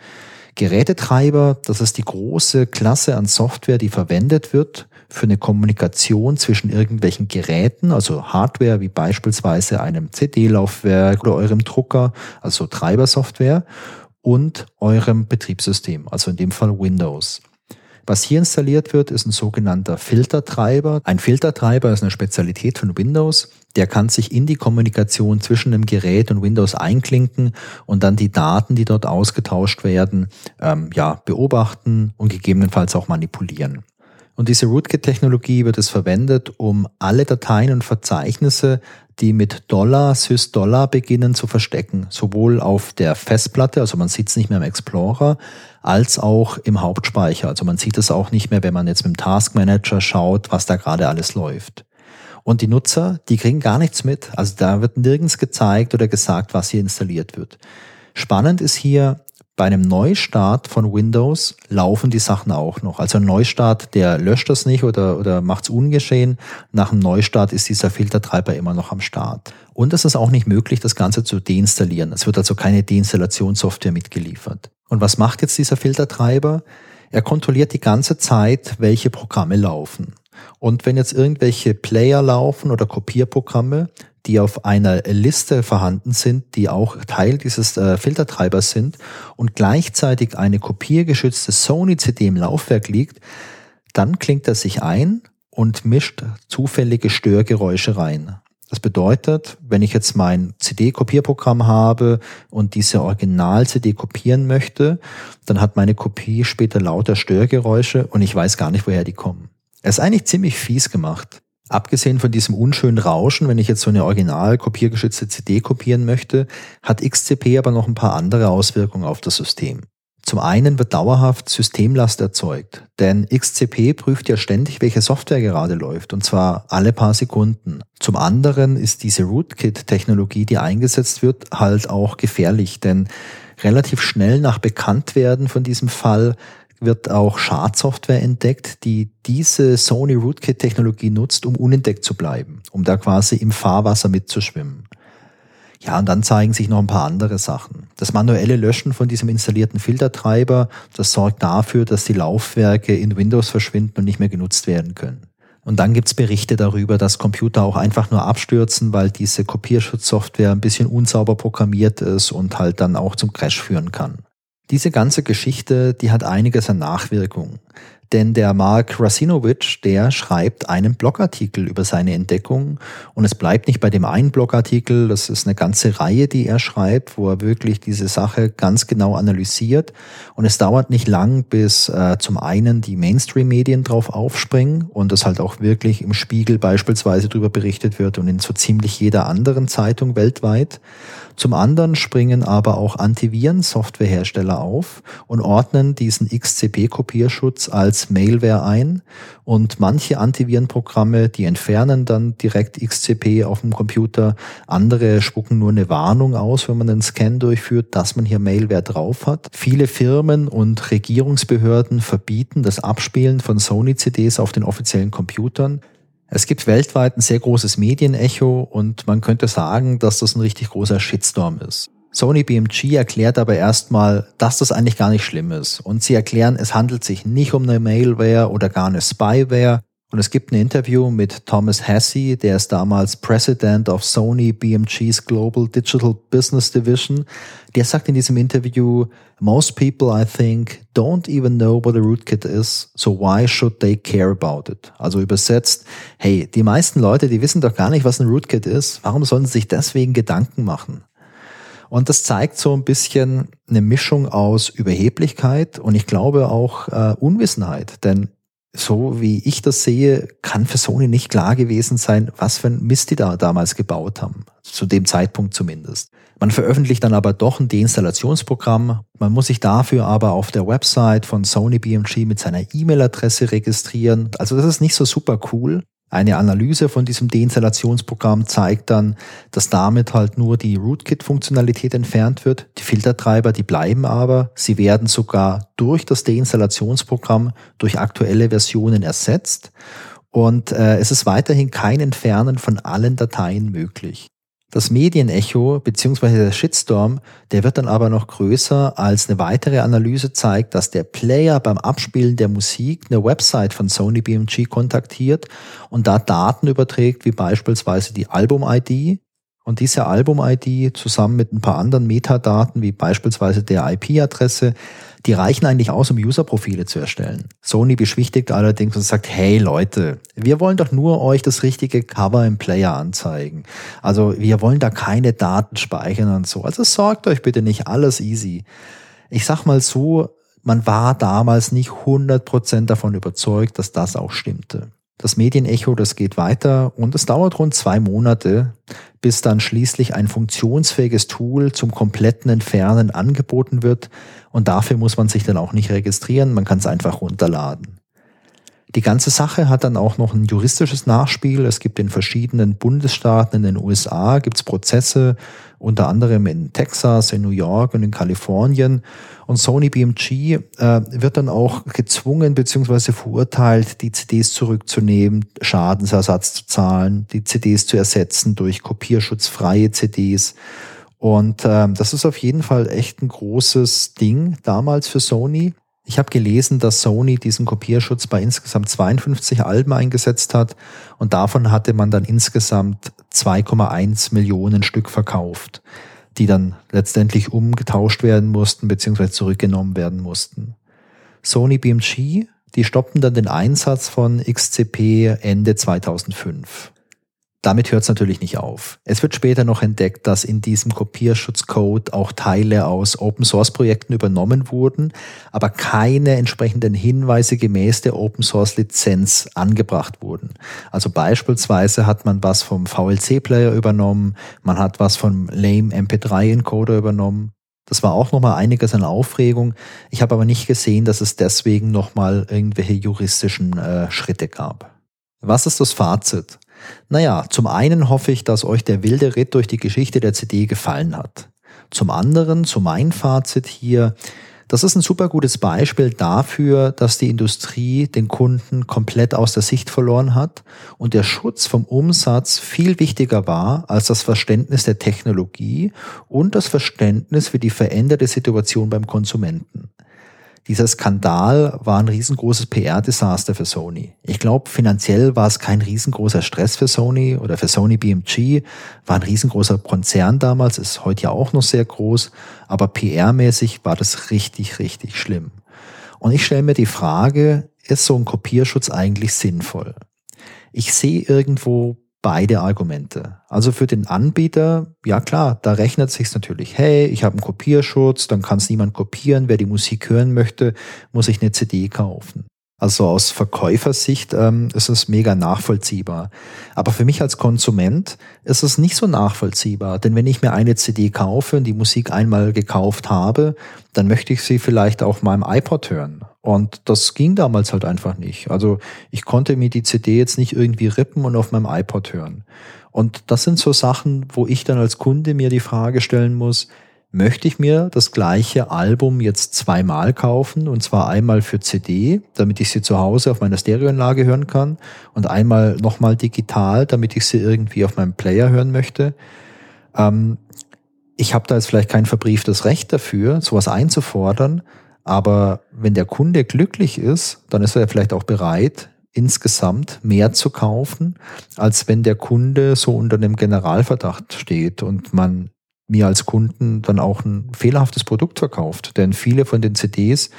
Gerätetreiber, das ist die große Klasse an Software, die verwendet wird für eine Kommunikation zwischen irgendwelchen Geräten, also Hardware wie beispielsweise einem CD-Laufwerk oder eurem Drucker, also Treibersoftware und eurem Betriebssystem, also in dem Fall Windows. Was hier installiert wird, ist ein sogenannter Filtertreiber. Ein Filtertreiber ist eine Spezialität von Windows. Der kann sich in die Kommunikation zwischen dem Gerät und Windows einklinken und dann die Daten, die dort ausgetauscht werden, ähm, ja, beobachten und gegebenenfalls auch manipulieren. Und diese Rootkit-Technologie wird es verwendet, um alle Dateien und Verzeichnisse, die mit Dollar, Sys-Dollar beginnen, zu verstecken. Sowohl auf der Festplatte, also man sieht es nicht mehr im Explorer, als auch im Hauptspeicher. Also man sieht es auch nicht mehr, wenn man jetzt mit dem Task Manager schaut, was da gerade alles läuft. Und die Nutzer, die kriegen gar nichts mit. Also da wird nirgends gezeigt oder gesagt, was hier installiert wird. Spannend ist hier, bei einem Neustart von Windows laufen die Sachen auch noch. Also ein Neustart, der löscht das nicht oder, oder macht es ungeschehen. Nach einem Neustart ist dieser Filtertreiber immer noch am Start. Und es ist auch nicht möglich, das Ganze zu deinstallieren. Es wird also keine Deinstallationssoftware mitgeliefert. Und was macht jetzt dieser Filtertreiber? Er kontrolliert die ganze Zeit, welche Programme laufen. Und wenn jetzt irgendwelche Player laufen oder Kopierprogramme, die auf einer Liste vorhanden sind, die auch Teil dieses äh, Filtertreibers sind und gleichzeitig eine kopiergeschützte Sony-CD im Laufwerk liegt, dann klingt er sich ein und mischt zufällige Störgeräusche rein. Das bedeutet, wenn ich jetzt mein CD-Kopierprogramm habe und diese Original-CD kopieren möchte, dann hat meine Kopie später lauter Störgeräusche und ich weiß gar nicht, woher die kommen. Er ist eigentlich ziemlich fies gemacht. Abgesehen von diesem unschönen Rauschen, wenn ich jetzt so eine original kopiergeschützte CD kopieren möchte, hat XCP aber noch ein paar andere Auswirkungen auf das System. Zum einen wird dauerhaft Systemlast erzeugt, denn XCP prüft ja ständig, welche Software gerade läuft, und zwar alle paar Sekunden. Zum anderen ist diese Rootkit-Technologie, die eingesetzt wird, halt auch gefährlich, denn relativ schnell nach Bekanntwerden von diesem Fall wird auch Schadsoftware entdeckt, die diese Sony Rootkit-Technologie nutzt, um unentdeckt zu bleiben, um da quasi im Fahrwasser mitzuschwimmen. Ja, und dann zeigen sich noch ein paar andere Sachen. Das manuelle Löschen von diesem installierten Filtertreiber, das sorgt dafür, dass die Laufwerke in Windows verschwinden und nicht mehr genutzt werden können. Und dann gibt's Berichte darüber, dass Computer auch einfach nur abstürzen, weil diese Kopierschutzsoftware ein bisschen unsauber programmiert ist und halt dann auch zum Crash führen kann. Diese ganze Geschichte, die hat einiges an Nachwirkungen. Denn der Mark Rasinovich, der schreibt einen Blogartikel über seine Entdeckung. Und es bleibt nicht bei dem einen Blogartikel, das ist eine ganze Reihe, die er schreibt, wo er wirklich diese Sache ganz genau analysiert. Und es dauert nicht lang, bis äh, zum einen die Mainstream-Medien drauf aufspringen und das halt auch wirklich im Spiegel beispielsweise darüber berichtet wird und in so ziemlich jeder anderen Zeitung weltweit. Zum anderen springen aber auch Antiviren-Softwarehersteller auf und ordnen diesen XCP-Kopierschutz als Mailware ein. Und manche Antivirenprogramme, die entfernen dann direkt XCP auf dem Computer. Andere spucken nur eine Warnung aus, wenn man einen Scan durchführt, dass man hier Mailware drauf hat. Viele Firmen und Regierungsbehörden verbieten das Abspielen von Sony-CDs auf den offiziellen Computern. Es gibt weltweit ein sehr großes Medienecho und man könnte sagen, dass das ein richtig großer Shitstorm ist. Sony BMG erklärt aber erstmal, dass das eigentlich gar nicht schlimm ist. Und sie erklären, es handelt sich nicht um eine Malware oder gar eine Spyware, und es gibt ein Interview mit Thomas Hassey, der ist damals President of Sony BMG's Global Digital Business Division. Der sagt in diesem Interview, most people I think don't even know what a rootkit is, so why should they care about it? Also übersetzt, hey, die meisten Leute, die wissen doch gar nicht, was ein Rootkit ist. Warum sollen sie sich deswegen Gedanken machen? Und das zeigt so ein bisschen eine Mischung aus Überheblichkeit und ich glaube auch äh, Unwissenheit. Denn so wie ich das sehe, kann für Sony nicht klar gewesen sein, was für ein Mist die da damals gebaut haben. Zu dem Zeitpunkt zumindest. Man veröffentlicht dann aber doch ein Deinstallationsprogramm. Man muss sich dafür aber auf der Website von Sony BMG mit seiner E-Mail-Adresse registrieren. Also das ist nicht so super cool. Eine Analyse von diesem Deinstallationsprogramm zeigt dann, dass damit halt nur die Rootkit-Funktionalität entfernt wird. Die Filtertreiber, die bleiben aber. Sie werden sogar durch das Deinstallationsprogramm durch aktuelle Versionen ersetzt. Und äh, es ist weiterhin kein Entfernen von allen Dateien möglich. Das Medienecho bzw. der Shitstorm, der wird dann aber noch größer, als eine weitere Analyse zeigt, dass der Player beim Abspielen der Musik eine Website von Sony BMG kontaktiert und da Daten überträgt, wie beispielsweise die Album-ID. Und diese Album-ID zusammen mit ein paar anderen Metadaten, wie beispielsweise der IP-Adresse, die reichen eigentlich aus, um User-Profile zu erstellen. Sony beschwichtigt allerdings und sagt, hey Leute, wir wollen doch nur euch das richtige Cover im Player anzeigen. Also wir wollen da keine Daten speichern und so. Also sorgt euch bitte nicht, alles easy. Ich sag mal so, man war damals nicht 100% davon überzeugt, dass das auch stimmte. Das Medienecho, das geht weiter und es dauert rund zwei Monate, bis dann schließlich ein funktionsfähiges Tool zum kompletten Entfernen angeboten wird und dafür muss man sich dann auch nicht registrieren, man kann es einfach runterladen. Die ganze Sache hat dann auch noch ein juristisches Nachspiel. Es gibt in verschiedenen Bundesstaaten in den USA gibt's Prozesse, unter anderem in Texas, in New York und in Kalifornien. Und Sony BMG äh, wird dann auch gezwungen bzw. verurteilt, die CDs zurückzunehmen, Schadensersatz zu zahlen, die CDs zu ersetzen durch kopierschutzfreie CDs. Und ähm, das ist auf jeden Fall echt ein großes Ding damals für Sony. Ich habe gelesen, dass Sony diesen Kopierschutz bei insgesamt 52 Alben eingesetzt hat und davon hatte man dann insgesamt 2,1 Millionen Stück verkauft, die dann letztendlich umgetauscht werden mussten bzw. zurückgenommen werden mussten. Sony BMG, die stoppten dann den Einsatz von XCP Ende 2005. Damit hört es natürlich nicht auf. Es wird später noch entdeckt, dass in diesem Kopierschutzcode auch Teile aus Open-Source-Projekten übernommen wurden, aber keine entsprechenden Hinweise gemäß der Open-Source-Lizenz angebracht wurden. Also beispielsweise hat man was vom VLC-Player übernommen, man hat was vom Lame MP3-Encoder übernommen. Das war auch nochmal einiges an Aufregung. Ich habe aber nicht gesehen, dass es deswegen nochmal irgendwelche juristischen äh, Schritte gab. Was ist das Fazit? Naja, zum einen hoffe ich, dass euch der wilde Ritt durch die Geschichte der CD gefallen hat. Zum anderen, zu mein Fazit hier, das ist ein super gutes Beispiel dafür, dass die Industrie den Kunden komplett aus der Sicht verloren hat und der Schutz vom Umsatz viel wichtiger war als das Verständnis der Technologie und das Verständnis für die veränderte Situation beim Konsumenten. Dieser Skandal war ein riesengroßes PR-Desaster für Sony. Ich glaube, finanziell war es kein riesengroßer Stress für Sony oder für Sony BMG, war ein riesengroßer Konzern damals, ist heute ja auch noch sehr groß, aber PR-mäßig war das richtig, richtig schlimm. Und ich stelle mir die Frage, ist so ein Kopierschutz eigentlich sinnvoll? Ich sehe irgendwo beide Argumente. Also für den Anbieter, ja klar, da rechnet sich natürlich, hey, ich habe einen Kopierschutz, dann kann es niemand kopieren, wer die Musik hören möchte, muss ich eine CD kaufen. Also aus Verkäufersicht ähm, ist es mega nachvollziehbar. Aber für mich als Konsument ist es nicht so nachvollziehbar. Denn wenn ich mir eine CD kaufe und die Musik einmal gekauft habe, dann möchte ich sie vielleicht auf meinem iPod hören. Und das ging damals halt einfach nicht. Also ich konnte mir die CD jetzt nicht irgendwie rippen und auf meinem iPod hören. Und das sind so Sachen, wo ich dann als Kunde mir die Frage stellen muss, möchte ich mir das gleiche Album jetzt zweimal kaufen und zwar einmal für CD, damit ich sie zu Hause auf meiner Stereoanlage hören kann und einmal nochmal digital, damit ich sie irgendwie auf meinem Player hören möchte. Ähm, ich habe da jetzt vielleicht kein verbrieftes Recht dafür, sowas einzufordern, aber wenn der Kunde glücklich ist, dann ist er vielleicht auch bereit, insgesamt mehr zu kaufen, als wenn der Kunde so unter einem Generalverdacht steht und man mir als Kunden dann auch ein fehlerhaftes Produkt verkauft. Denn viele von den CDs,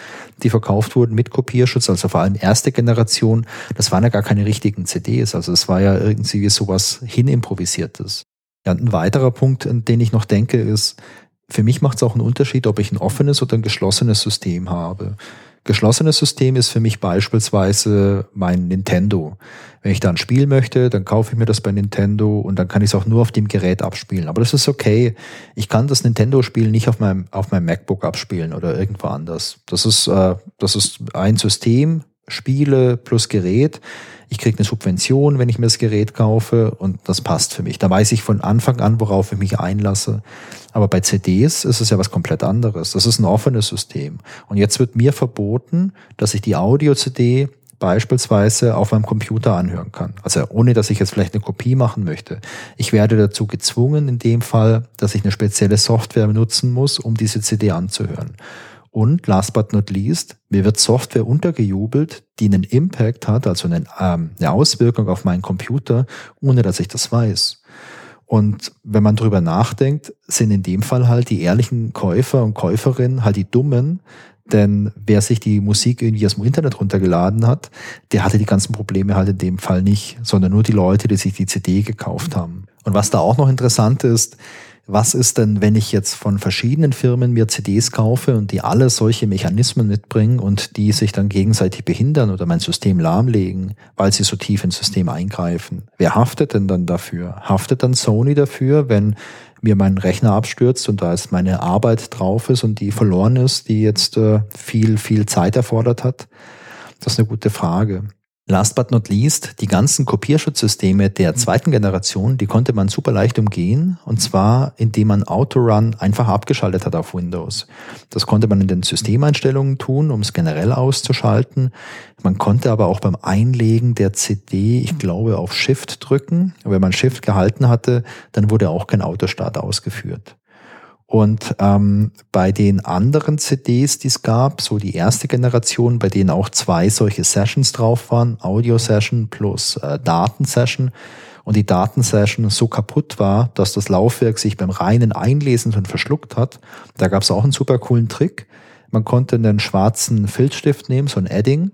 die verkauft wurden mit Kopierschutz, also vor allem erste Generation, das waren ja gar keine richtigen CDs. Also es war ja irgendwie sowas hinimprovisiertes. Ja, ein weiterer Punkt, an den ich noch denke, ist, für mich macht es auch einen Unterschied, ob ich ein offenes oder ein geschlossenes System habe. Geschlossenes System ist für mich beispielsweise mein Nintendo. Wenn ich da ein Spiel möchte, dann kaufe ich mir das bei Nintendo und dann kann ich es auch nur auf dem Gerät abspielen. Aber das ist okay. Ich kann das Nintendo-Spiel nicht auf meinem, auf meinem MacBook abspielen oder irgendwo anders. Das ist, äh, das ist ein System, Spiele plus Gerät. Ich kriege eine Subvention, wenn ich mir das Gerät kaufe und das passt für mich. Da weiß ich von Anfang an, worauf ich mich einlasse. Aber bei CDs ist es ja was komplett anderes. Das ist ein offenes System. Und jetzt wird mir verboten, dass ich die Audio-CD beispielsweise auf meinem Computer anhören kann. Also ohne, dass ich jetzt vielleicht eine Kopie machen möchte. Ich werde dazu gezwungen, in dem Fall, dass ich eine spezielle Software nutzen muss, um diese CD anzuhören. Und last but not least, mir wird Software untergejubelt, die einen Impact hat, also einen, ähm, eine Auswirkung auf meinen Computer, ohne dass ich das weiß. Und wenn man drüber nachdenkt, sind in dem Fall halt die ehrlichen Käufer und Käuferinnen halt die Dummen, denn wer sich die Musik irgendwie aus dem Internet runtergeladen hat, der hatte die ganzen Probleme halt in dem Fall nicht, sondern nur die Leute, die sich die CD gekauft haben. Und was da auch noch interessant ist, was ist denn, wenn ich jetzt von verschiedenen Firmen mir CDs kaufe und die alle solche Mechanismen mitbringen und die sich dann gegenseitig behindern oder mein System lahmlegen, weil sie so tief ins System eingreifen? Wer haftet denn dann dafür? Haftet dann Sony dafür, wenn mir mein Rechner abstürzt und da ist meine Arbeit drauf ist und die verloren ist, die jetzt äh, viel, viel Zeit erfordert hat? Das ist eine gute Frage. Last but not least, die ganzen Kopierschutzsysteme der zweiten Generation, die konnte man super leicht umgehen. Und zwar, indem man Autorun einfach abgeschaltet hat auf Windows. Das konnte man in den Systemeinstellungen tun, um es generell auszuschalten. Man konnte aber auch beim Einlegen der CD, ich glaube, auf Shift drücken. wenn man Shift gehalten hatte, dann wurde auch kein Autostart ausgeführt. Und ähm, bei den anderen CDs, die es gab, so die erste Generation, bei denen auch zwei solche Sessions drauf waren, Audio-Session plus äh, Datensession, und die Datensession so kaputt war, dass das Laufwerk sich beim reinen Einlesen schon verschluckt hat, da gab es auch einen super coolen Trick. Man konnte einen schwarzen Filzstift nehmen, so ein Edding,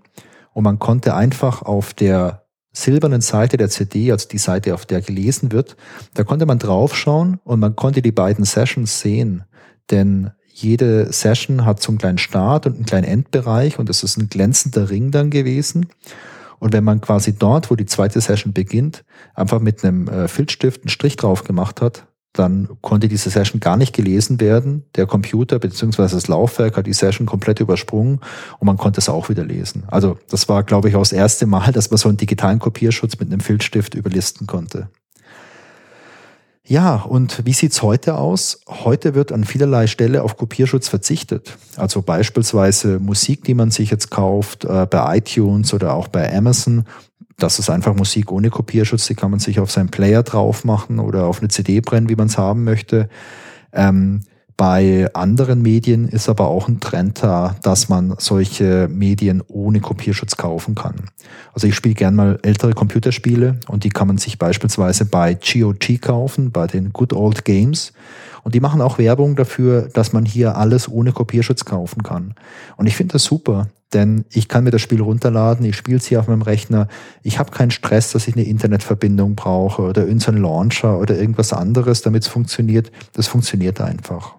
und man konnte einfach auf der silbernen Seite der CD, also die Seite, auf der gelesen wird, da konnte man draufschauen und man konnte die beiden Sessions sehen. Denn jede Session hat so einen kleinen Start und einen kleinen Endbereich und es ist ein glänzender Ring dann gewesen. Und wenn man quasi dort, wo die zweite Session beginnt, einfach mit einem äh, Filzstift einen Strich drauf gemacht hat, dann konnte diese Session gar nicht gelesen werden. Der Computer bzw. das Laufwerk hat die Session komplett übersprungen und man konnte es auch wieder lesen. Also das war, glaube ich, auch das erste Mal, dass man so einen digitalen Kopierschutz mit einem Filzstift überlisten konnte. Ja, und wie sieht's heute aus? Heute wird an vielerlei Stelle auf Kopierschutz verzichtet. Also beispielsweise Musik, die man sich jetzt kauft, äh, bei iTunes oder auch bei Amazon, das ist einfach Musik ohne Kopierschutz, die kann man sich auf seinen Player drauf machen oder auf eine CD brennen, wie man es haben möchte. Ähm, bei anderen Medien ist aber auch ein Trend da, dass man solche Medien ohne Kopierschutz kaufen kann. Also ich spiele gern mal ältere Computerspiele und die kann man sich beispielsweise bei GOG kaufen, bei den Good Old Games. Und die machen auch Werbung dafür, dass man hier alles ohne Kopierschutz kaufen kann. Und ich finde das super, denn ich kann mir das Spiel runterladen, ich spiele es hier auf meinem Rechner, ich habe keinen Stress, dass ich eine Internetverbindung brauche oder irgendeinen Launcher oder irgendwas anderes, damit es funktioniert. Das funktioniert einfach.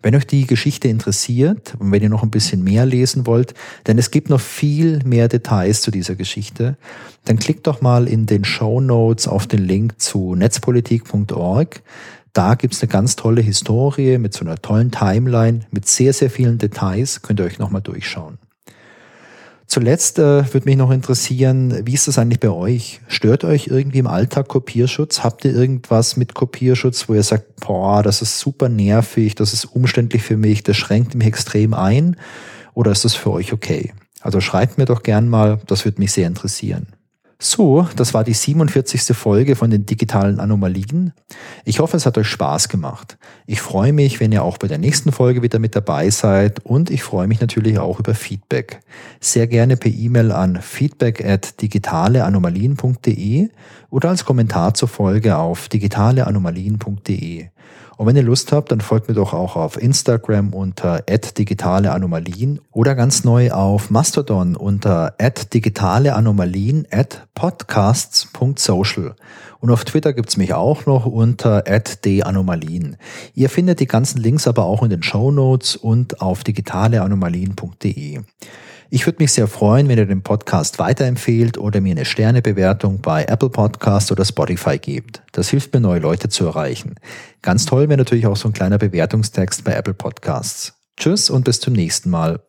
Wenn euch die Geschichte interessiert und wenn ihr noch ein bisschen mehr lesen wollt, denn es gibt noch viel mehr Details zu dieser Geschichte, dann klickt doch mal in den Show Notes auf den Link zu netzpolitik.org. Da gibt's eine ganz tolle Historie mit so einer tollen Timeline, mit sehr, sehr vielen Details. Könnt ihr euch nochmal durchschauen. Zuletzt äh, würde mich noch interessieren, wie ist das eigentlich bei euch? Stört euch irgendwie im Alltag Kopierschutz? Habt ihr irgendwas mit Kopierschutz, wo ihr sagt, boah, das ist super nervig, das ist umständlich für mich, das schränkt mich extrem ein? Oder ist das für euch okay? Also schreibt mir doch gern mal, das würde mich sehr interessieren. So, das war die 47. Folge von den digitalen Anomalien. Ich hoffe, es hat euch Spaß gemacht. Ich freue mich, wenn ihr auch bei der nächsten Folge wieder mit dabei seid und ich freue mich natürlich auch über Feedback. Sehr gerne per E-Mail an feedback at digitaleanomalien.de oder als Kommentar zur Folge auf digitaleanomalien.de. Und wenn ihr Lust habt, dann folgt mir doch auch auf Instagram unter @digitaleanomalien oder ganz neu auf Mastodon unter @digitaleanomalien @podcasts.social. Und auf Twitter gibt's mich auch noch unter @danomalien. Ihr findet die ganzen Links aber auch in den Show Notes und auf digitaleanomalien.de. Ich würde mich sehr freuen, wenn ihr den Podcast weiterempfehlt oder mir eine Sternebewertung bei Apple Podcast oder Spotify gebt. Das hilft mir, neue Leute zu erreichen. Ganz toll wäre natürlich auch so ein kleiner Bewertungstext bei Apple Podcasts. Tschüss und bis zum nächsten Mal.